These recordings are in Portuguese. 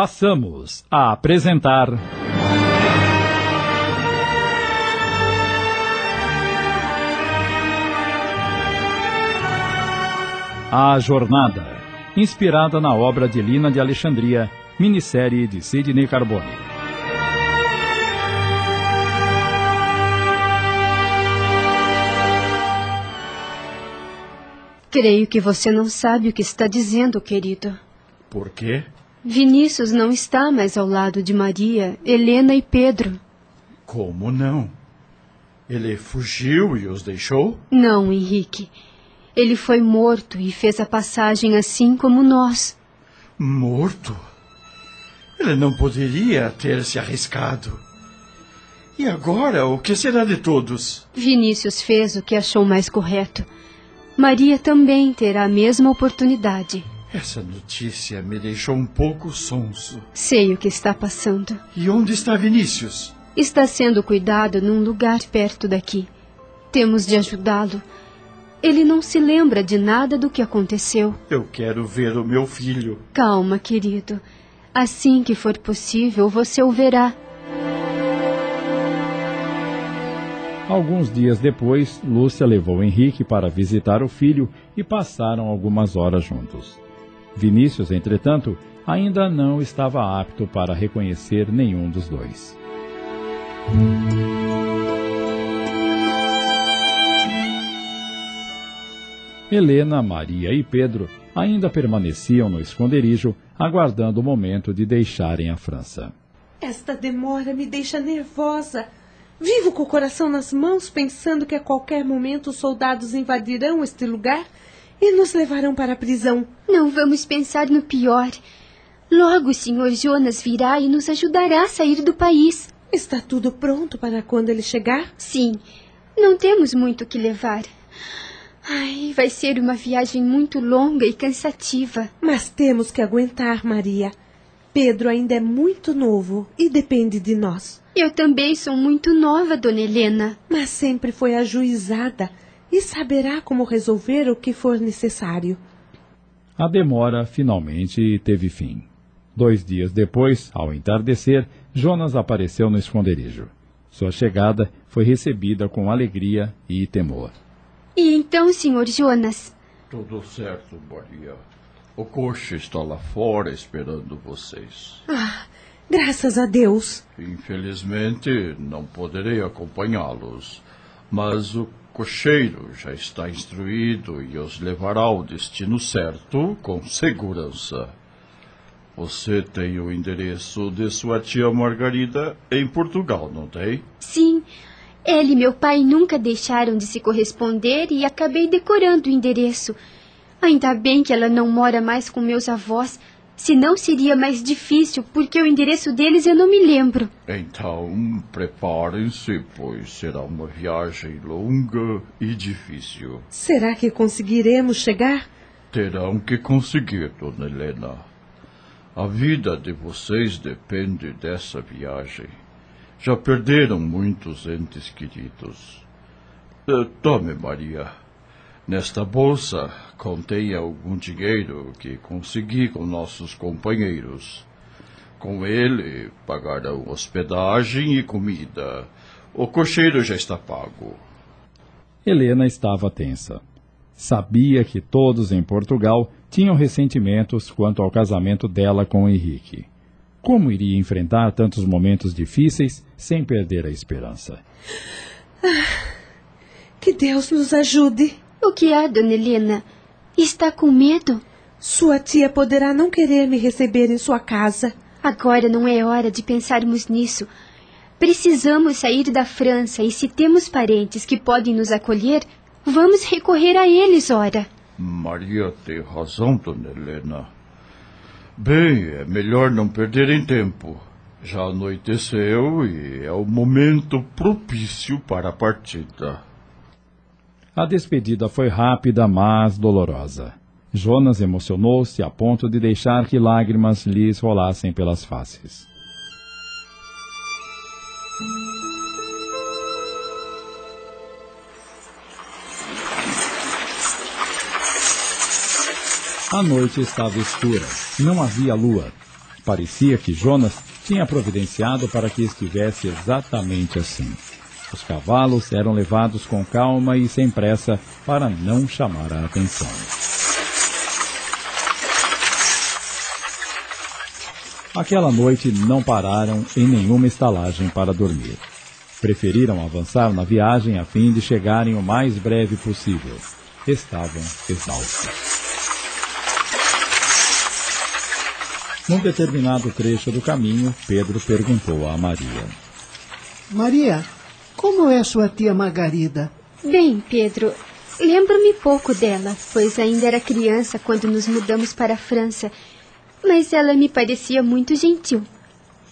passamos a apresentar. A Jornada, inspirada na obra de Lina de Alexandria, minissérie de Sidney Carbone. Creio que você não sabe o que está dizendo, querido. Por quê? Vinícius não está mais ao lado de Maria, Helena e Pedro. Como não? Ele fugiu e os deixou? Não, Henrique. Ele foi morto e fez a passagem assim como nós. Morto? Ele não poderia ter se arriscado. E agora, o que será de todos? Vinícius fez o que achou mais correto. Maria também terá a mesma oportunidade. Essa notícia me deixou um pouco sonso. Sei o que está passando. E onde está Vinícius? Está sendo cuidado num lugar perto daqui. Temos de ajudá-lo. Ele não se lembra de nada do que aconteceu. Eu quero ver o meu filho. Calma, querido. Assim que for possível, você o verá. Alguns dias depois, Lúcia levou Henrique para visitar o filho e passaram algumas horas juntos. Vinícius, entretanto, ainda não estava apto para reconhecer nenhum dos dois. Helena, Maria e Pedro ainda permaneciam no esconderijo, aguardando o momento de deixarem a França. Esta demora me deixa nervosa. Vivo com o coração nas mãos, pensando que a qualquer momento os soldados invadirão este lugar e nos levarão para a prisão. Não vamos pensar no pior. Logo o senhor Jonas virá e nos ajudará a sair do país. Está tudo pronto para quando ele chegar? Sim. Não temos muito o que levar. Ai, vai ser uma viagem muito longa e cansativa. Mas temos que aguentar, Maria. Pedro ainda é muito novo e depende de nós. Eu também sou muito nova, dona Helena. Mas sempre foi ajuizada e saberá como resolver o que for necessário. A demora finalmente teve fim. Dois dias depois, ao entardecer, Jonas apareceu no esconderijo. Sua chegada foi recebida com alegria e temor. E então, senhor Jonas? Tudo certo, Maria. O coche está lá fora esperando vocês. Ah, graças a Deus. Infelizmente, não poderei acompanhá-los, mas o cocheiro já está instruído e os levará ao destino certo com segurança. Você tem o endereço de sua tia Margarida em Portugal, não tem? Sim. Ele e meu pai nunca deixaram de se corresponder e acabei decorando o endereço. Ainda bem que ela não mora mais com meus avós, senão seria mais difícil, porque o endereço deles eu não me lembro. Então, preparem-se, pois será uma viagem longa e difícil. Será que conseguiremos chegar? Terão que conseguir, dona Helena. A vida de vocês depende dessa viagem. Já perderam muitos entes queridos. Uh, tome, Maria. Nesta bolsa contém algum dinheiro que consegui com nossos companheiros. Com ele pagarão hospedagem e comida. O cocheiro já está pago. Helena estava tensa. Sabia que todos em Portugal tinham ressentimentos quanto ao casamento dela com Henrique. Como iria enfrentar tantos momentos difíceis sem perder a esperança? Ah, que Deus nos ajude. O que há, dona Helena? Está com medo? Sua tia poderá não querer me receber em sua casa. Agora não é hora de pensarmos nisso. Precisamos sair da França e se temos parentes que podem nos acolher, vamos recorrer a eles, ora. Maria tem razão, dona Helena. Bem, é melhor não perderem tempo. Já anoiteceu e é o momento propício para a partida. A despedida foi rápida, mas dolorosa. Jonas emocionou-se a ponto de deixar que lágrimas lhes rolassem pelas faces. A noite estava escura, não havia lua. Parecia que Jonas tinha providenciado para que estivesse exatamente assim. Os cavalos eram levados com calma e sem pressa para não chamar a atenção. Aquela noite não pararam em nenhuma estalagem para dormir. Preferiram avançar na viagem a fim de chegarem o mais breve possível. Estavam exaustos. Num determinado trecho do caminho, Pedro perguntou a Maria: Maria, como é sua tia Margarida? Bem, Pedro, lembro-me pouco dela, pois ainda era criança quando nos mudamos para a França mas ela me parecia muito gentil.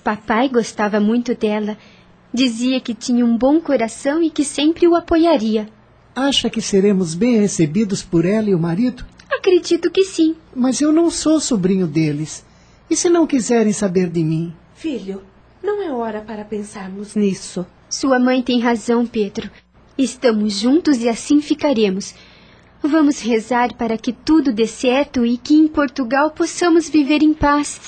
Papai gostava muito dela. Dizia que tinha um bom coração e que sempre o apoiaria. Acha que seremos bem recebidos por ela e o marido? Acredito que sim. Mas eu não sou sobrinho deles. E se não quiserem saber de mim? Filho, não é hora para pensarmos nisso. Sua mãe tem razão, Pedro. Estamos juntos e assim ficaremos. Vamos rezar para que tudo dê certo e que em Portugal possamos viver em paz.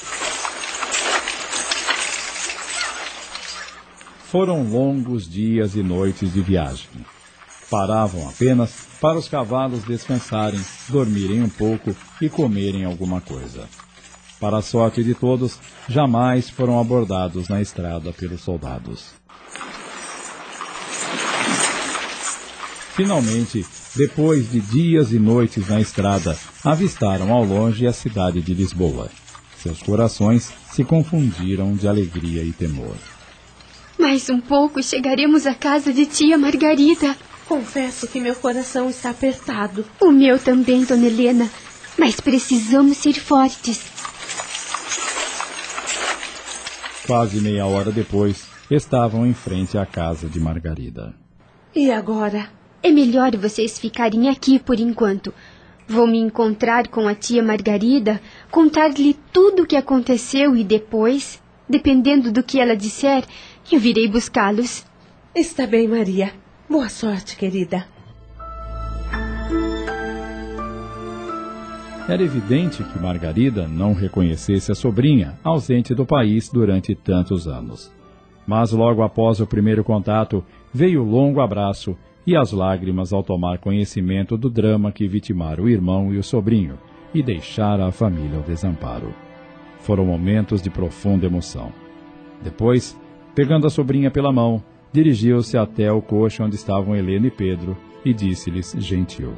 Foram longos dias e noites de viagem. Paravam apenas para os cavalos descansarem, dormirem um pouco e comerem alguma coisa. Para a sorte de todos, jamais foram abordados na estrada pelos soldados. Finalmente, depois de dias e noites na estrada, avistaram ao longe a cidade de Lisboa. Seus corações se confundiram de alegria e temor. Mais um pouco chegaremos à casa de tia Margarida. Confesso que meu coração está apertado. O meu também, dona Helena. Mas precisamos ser fortes. Quase meia hora depois, estavam em frente à casa de Margarida. E agora? É melhor vocês ficarem aqui por enquanto. Vou me encontrar com a tia Margarida, contar-lhe tudo o que aconteceu e depois, dependendo do que ela disser, eu virei buscá-los. Está bem, Maria. Boa sorte, querida. Era evidente que Margarida não reconhecesse a sobrinha, ausente do país durante tantos anos. Mas logo após o primeiro contato, veio o longo abraço e as lágrimas ao tomar conhecimento do drama que vitimara o irmão e o sobrinho e deixara a família ao desamparo. Foram momentos de profunda emoção. Depois, pegando a sobrinha pela mão, dirigiu-se até o coxo onde estavam Helena e Pedro e disse-lhes gentil: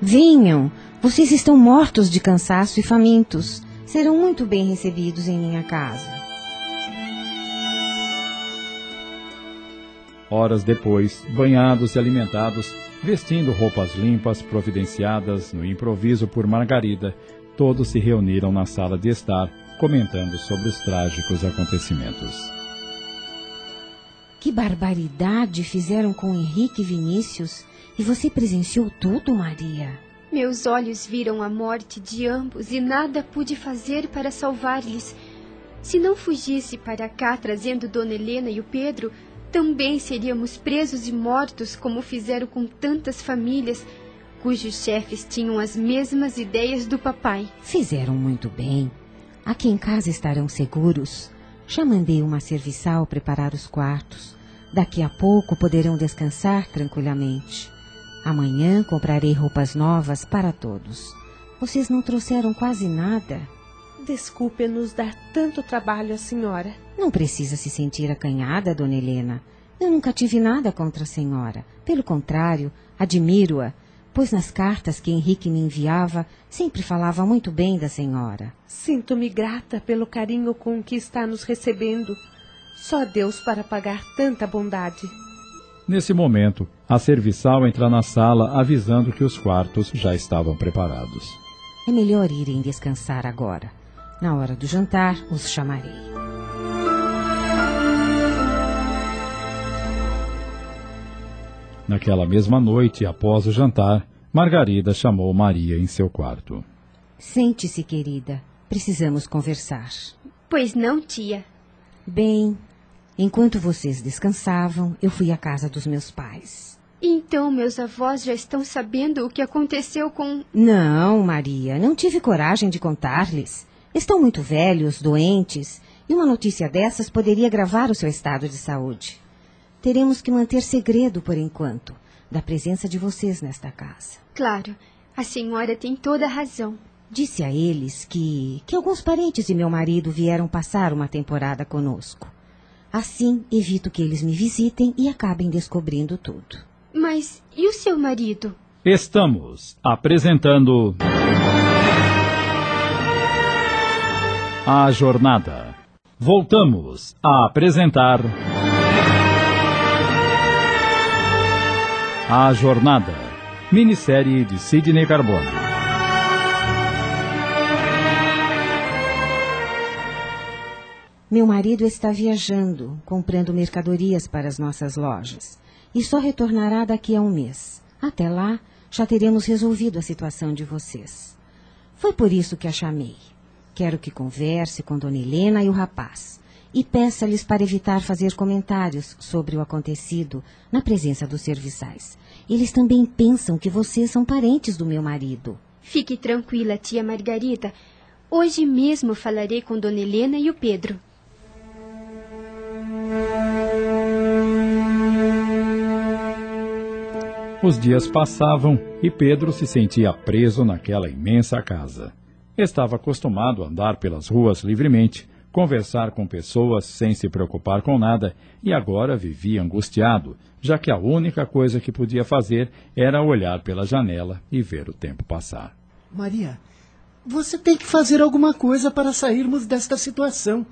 Venham, vocês estão mortos de cansaço e famintos. Serão muito bem recebidos em minha casa. Horas depois, banhados e alimentados, vestindo roupas limpas providenciadas no improviso por Margarida, todos se reuniram na sala de estar, comentando sobre os trágicos acontecimentos. Que barbaridade fizeram com Henrique e Vinícius! E você presenciou tudo, Maria? Meus olhos viram a morte de ambos e nada pude fazer para salvar-lhes. Se não fugisse para cá trazendo Dona Helena e o Pedro, também seríamos presos e mortos como fizeram com tantas famílias cujos chefes tinham as mesmas ideias do papai. Fizeram muito bem. Aqui em casa estarão seguros. Já mandei uma serviçal preparar os quartos. Daqui a pouco poderão descansar tranquilamente. Amanhã comprarei roupas novas para todos. Vocês não trouxeram quase nada. Desculpe-nos dar tanto trabalho à senhora. Não precisa se sentir acanhada, dona Helena. Eu nunca tive nada contra a senhora. Pelo contrário, admiro-a, pois nas cartas que Henrique me enviava, sempre falava muito bem da senhora. Sinto-me grata pelo carinho com que está nos recebendo. Só Deus para pagar tanta bondade. Nesse momento, a serviçal entra na sala avisando que os quartos já estavam preparados. É melhor irem descansar agora. Na hora do jantar, os chamarei. Naquela mesma noite, após o jantar, Margarida chamou Maria em seu quarto. Sente-se, querida. Precisamos conversar. Pois não, tia. Bem, enquanto vocês descansavam, eu fui à casa dos meus pais. Então meus avós já estão sabendo o que aconteceu com. Não, Maria, não tive coragem de contar-lhes. Estão muito velhos, doentes, e uma notícia dessas poderia agravar o seu estado de saúde. Teremos que manter segredo por enquanto da presença de vocês nesta casa. Claro, a senhora tem toda a razão. Disse a eles que, que alguns parentes de meu marido vieram passar uma temporada conosco. Assim, evito que eles me visitem e acabem descobrindo tudo. Mas e o seu marido? Estamos apresentando. A Jornada. Voltamos a apresentar. A Jornada. Minissérie de Sidney Carbone. Meu marido está viajando, comprando mercadorias para as nossas lojas, e só retornará daqui a um mês. Até lá, já teremos resolvido a situação de vocês. Foi por isso que a chamei. Quero que converse com Dona Helena e o rapaz e peça-lhes para evitar fazer comentários sobre o acontecido na presença dos serviçais. Eles também pensam que vocês são parentes do meu marido. Fique tranquila, tia Margarida. Hoje mesmo falarei com Dona Helena e o Pedro. Os dias passavam e Pedro se sentia preso naquela imensa casa. Estava acostumado a andar pelas ruas livremente, conversar com pessoas sem se preocupar com nada e agora vivia angustiado, já que a única coisa que podia fazer era olhar pela janela e ver o tempo passar. Maria, você tem que fazer alguma coisa para sairmos desta situação.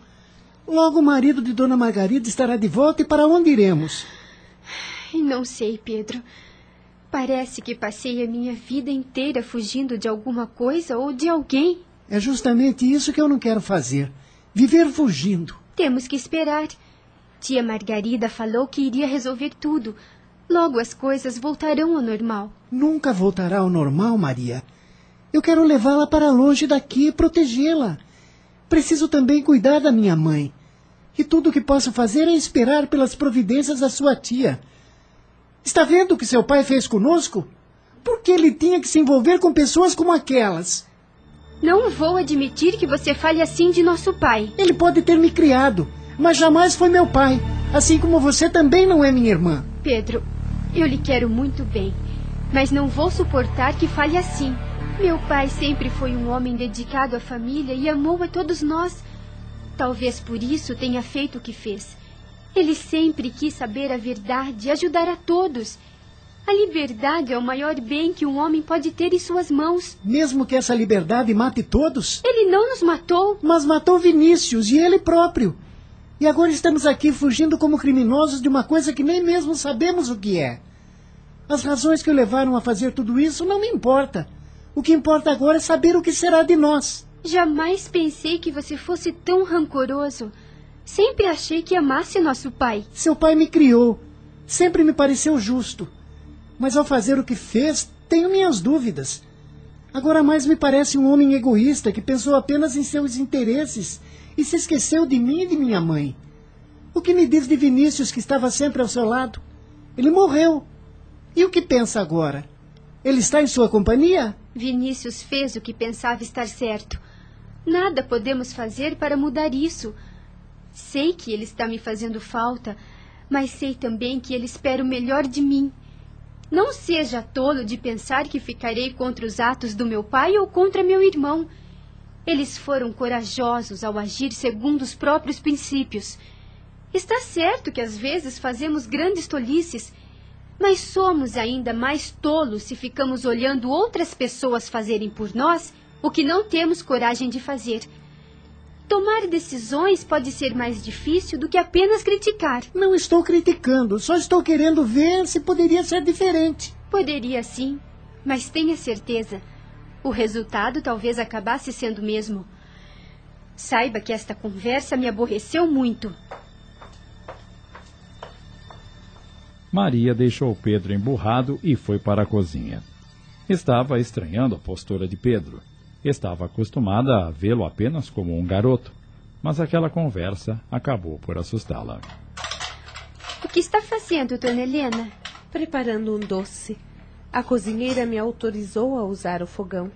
Logo o marido de Dona Margarida estará de volta e para onde iremos? Não sei, Pedro. Parece que passei a minha vida inteira fugindo de alguma coisa ou de alguém. É justamente isso que eu não quero fazer. Viver fugindo. Temos que esperar. Tia Margarida falou que iria resolver tudo. Logo as coisas voltarão ao normal. Nunca voltará ao normal, Maria. Eu quero levá-la para longe daqui e protegê-la. Preciso também cuidar da minha mãe. E tudo o que posso fazer é esperar pelas providências da sua tia. Está vendo o que seu pai fez conosco? Por que ele tinha que se envolver com pessoas como aquelas? Não vou admitir que você fale assim de nosso pai. Ele pode ter me criado, mas jamais foi meu pai. Assim como você também não é minha irmã. Pedro, eu lhe quero muito bem, mas não vou suportar que fale assim. Meu pai sempre foi um homem dedicado à família e amou a todos nós. Talvez por isso tenha feito o que fez. Ele sempre quis saber a verdade e ajudar a todos. A liberdade é o maior bem que um homem pode ter em suas mãos. Mesmo que essa liberdade mate todos? Ele não nos matou. Mas matou Vinícius e ele próprio. E agora estamos aqui fugindo como criminosos de uma coisa que nem mesmo sabemos o que é. As razões que o levaram a fazer tudo isso não me importa. O que importa agora é saber o que será de nós. Jamais pensei que você fosse tão rancoroso. Sempre achei que amasse nosso pai. Seu pai me criou. Sempre me pareceu justo. Mas ao fazer o que fez, tenho minhas dúvidas. Agora mais me parece um homem egoísta que pensou apenas em seus interesses e se esqueceu de mim e de minha mãe. O que me diz de Vinícius, que estava sempre ao seu lado? Ele morreu. E o que pensa agora? Ele está em sua companhia? Vinícius fez o que pensava estar certo. Nada podemos fazer para mudar isso. Sei que ele está me fazendo falta, mas sei também que ele espera o melhor de mim. Não seja tolo de pensar que ficarei contra os atos do meu pai ou contra meu irmão. Eles foram corajosos ao agir segundo os próprios princípios. Está certo que às vezes fazemos grandes tolices, mas somos ainda mais tolos se ficamos olhando outras pessoas fazerem por nós o que não temos coragem de fazer. Tomar decisões pode ser mais difícil do que apenas criticar. Não estou criticando, só estou querendo ver se poderia ser diferente. Poderia sim, mas tenha certeza. O resultado talvez acabasse sendo o mesmo. Saiba que esta conversa me aborreceu muito. Maria deixou Pedro emburrado e foi para a cozinha. Estava estranhando a postura de Pedro. Estava acostumada a vê-lo apenas como um garoto, mas aquela conversa acabou por assustá-la. O que está fazendo, dona Helena? Preparando um doce. A cozinheira me autorizou a usar o fogão.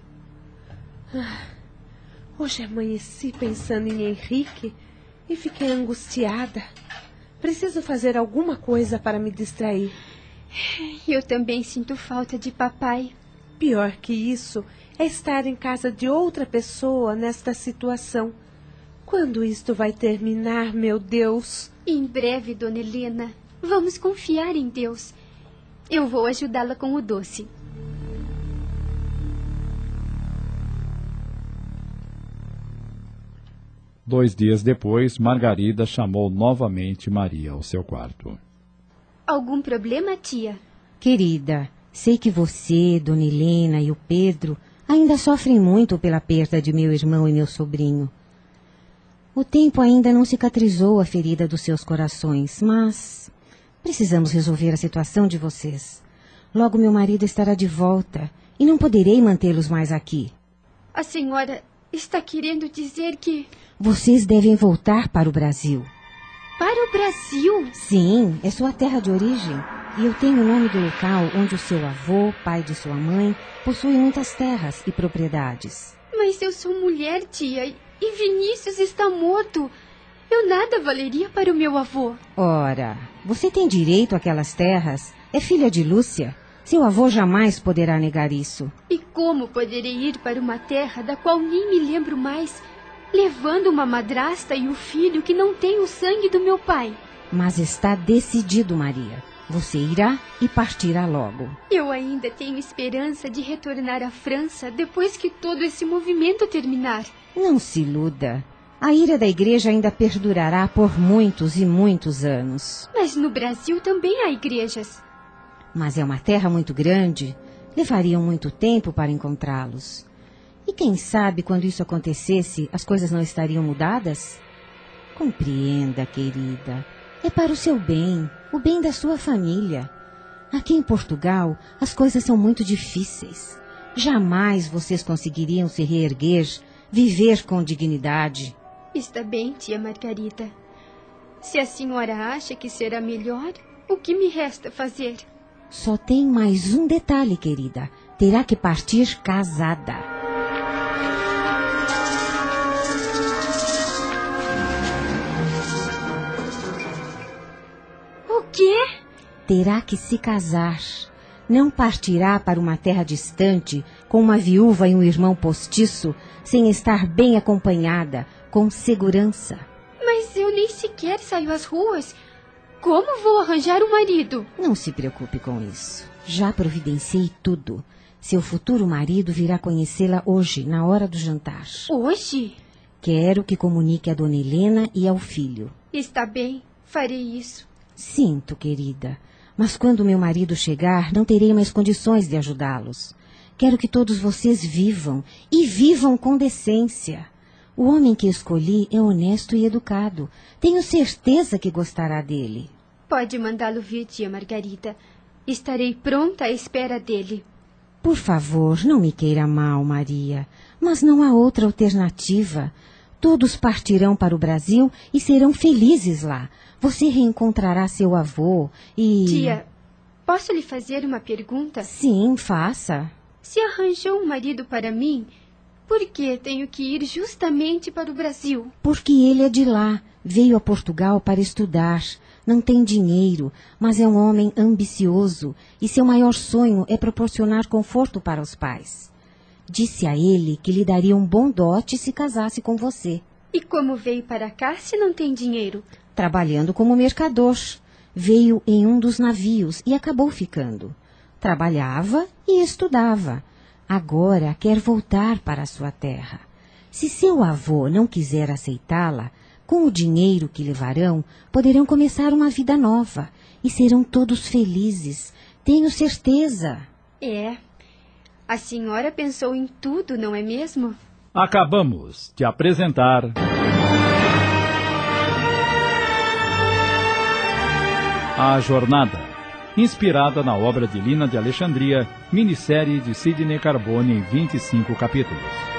Ah, Hoje amanheci pensando em Henrique e fiquei angustiada. Preciso fazer alguma coisa para me distrair. Eu também sinto falta de papai. Pior que isso é estar em casa de outra pessoa nesta situação. Quando isto vai terminar, meu Deus? Em breve, dona Helena. Vamos confiar em Deus. Eu vou ajudá-la com o doce. Dois dias depois, Margarida chamou novamente Maria ao seu quarto. Algum problema, tia? Querida, sei que você, Dona Helena e o Pedro ainda sofrem muito pela perda de meu irmão e meu sobrinho. O tempo ainda não cicatrizou a ferida dos seus corações, mas precisamos resolver a situação de vocês. Logo meu marido estará de volta e não poderei mantê-los mais aqui. A senhora está querendo dizer que. Vocês devem voltar para o Brasil. Para o Brasil? Sim, é sua terra de origem. E eu tenho o nome do local onde o seu avô, pai de sua mãe, possui muitas terras e propriedades. Mas eu sou mulher, tia, e Vinícius está morto. Eu nada valeria para o meu avô. Ora, você tem direito àquelas terras. É filha de Lúcia. Seu avô jamais poderá negar isso. E como poderei ir para uma terra da qual nem me lembro mais, levando uma madrasta e o um filho que não tem o sangue do meu pai? Mas está decidido, Maria. Você irá e partirá logo. Eu ainda tenho esperança de retornar à França depois que todo esse movimento terminar. Não se iluda. A ira da igreja ainda perdurará por muitos e muitos anos. Mas no Brasil também há igrejas. Mas é uma terra muito grande. Levariam muito tempo para encontrá-los. E quem sabe quando isso acontecesse, as coisas não estariam mudadas? Compreenda, querida. É para o seu bem, o bem da sua família. Aqui em Portugal, as coisas são muito difíceis. Jamais vocês conseguiriam se reerguer, viver com dignidade. Está bem, tia Margarida. Se a senhora acha que será melhor, o que me resta fazer? Só tem mais um detalhe, querida. Terá que partir casada. Quê? Terá que se casar. Não partirá para uma terra distante, com uma viúva e um irmão postiço, sem estar bem acompanhada, com segurança. Mas eu nem sequer saio às ruas. Como vou arranjar um marido? Não se preocupe com isso. Já providenciei tudo. Seu futuro marido virá conhecê-la hoje, na hora do jantar. Hoje? Quero que comunique a dona Helena e ao filho. Está bem, farei isso. Sinto, querida, mas quando meu marido chegar, não terei mais condições de ajudá-los. Quero que todos vocês vivam e vivam com decência. O homem que escolhi é honesto e educado. Tenho certeza que gostará dele. Pode mandá-lo vir, tia Margarida. Estarei pronta à espera dele. Por favor, não me queira mal, Maria. Mas não há outra alternativa. Todos partirão para o Brasil e serão felizes lá. Você reencontrará seu avô e. Tia, posso lhe fazer uma pergunta? Sim, faça. Se arranjou um marido para mim, por que tenho que ir justamente para o Brasil? Porque ele é de lá. Veio a Portugal para estudar. Não tem dinheiro, mas é um homem ambicioso e seu maior sonho é proporcionar conforto para os pais. Disse a ele que lhe daria um bom dote se casasse com você. E como veio para cá se não tem dinheiro? trabalhando como mercador. Veio em um dos navios e acabou ficando. Trabalhava e estudava. Agora quer voltar para a sua terra. Se seu avô não quiser aceitá-la, com o dinheiro que levarão, poderão começar uma vida nova e serão todos felizes. Tenho certeza. É. A senhora pensou em tudo, não é mesmo? Acabamos de apresentar. A Jornada, inspirada na obra de Lina de Alexandria, minissérie de Sidney Carbone em 25 capítulos.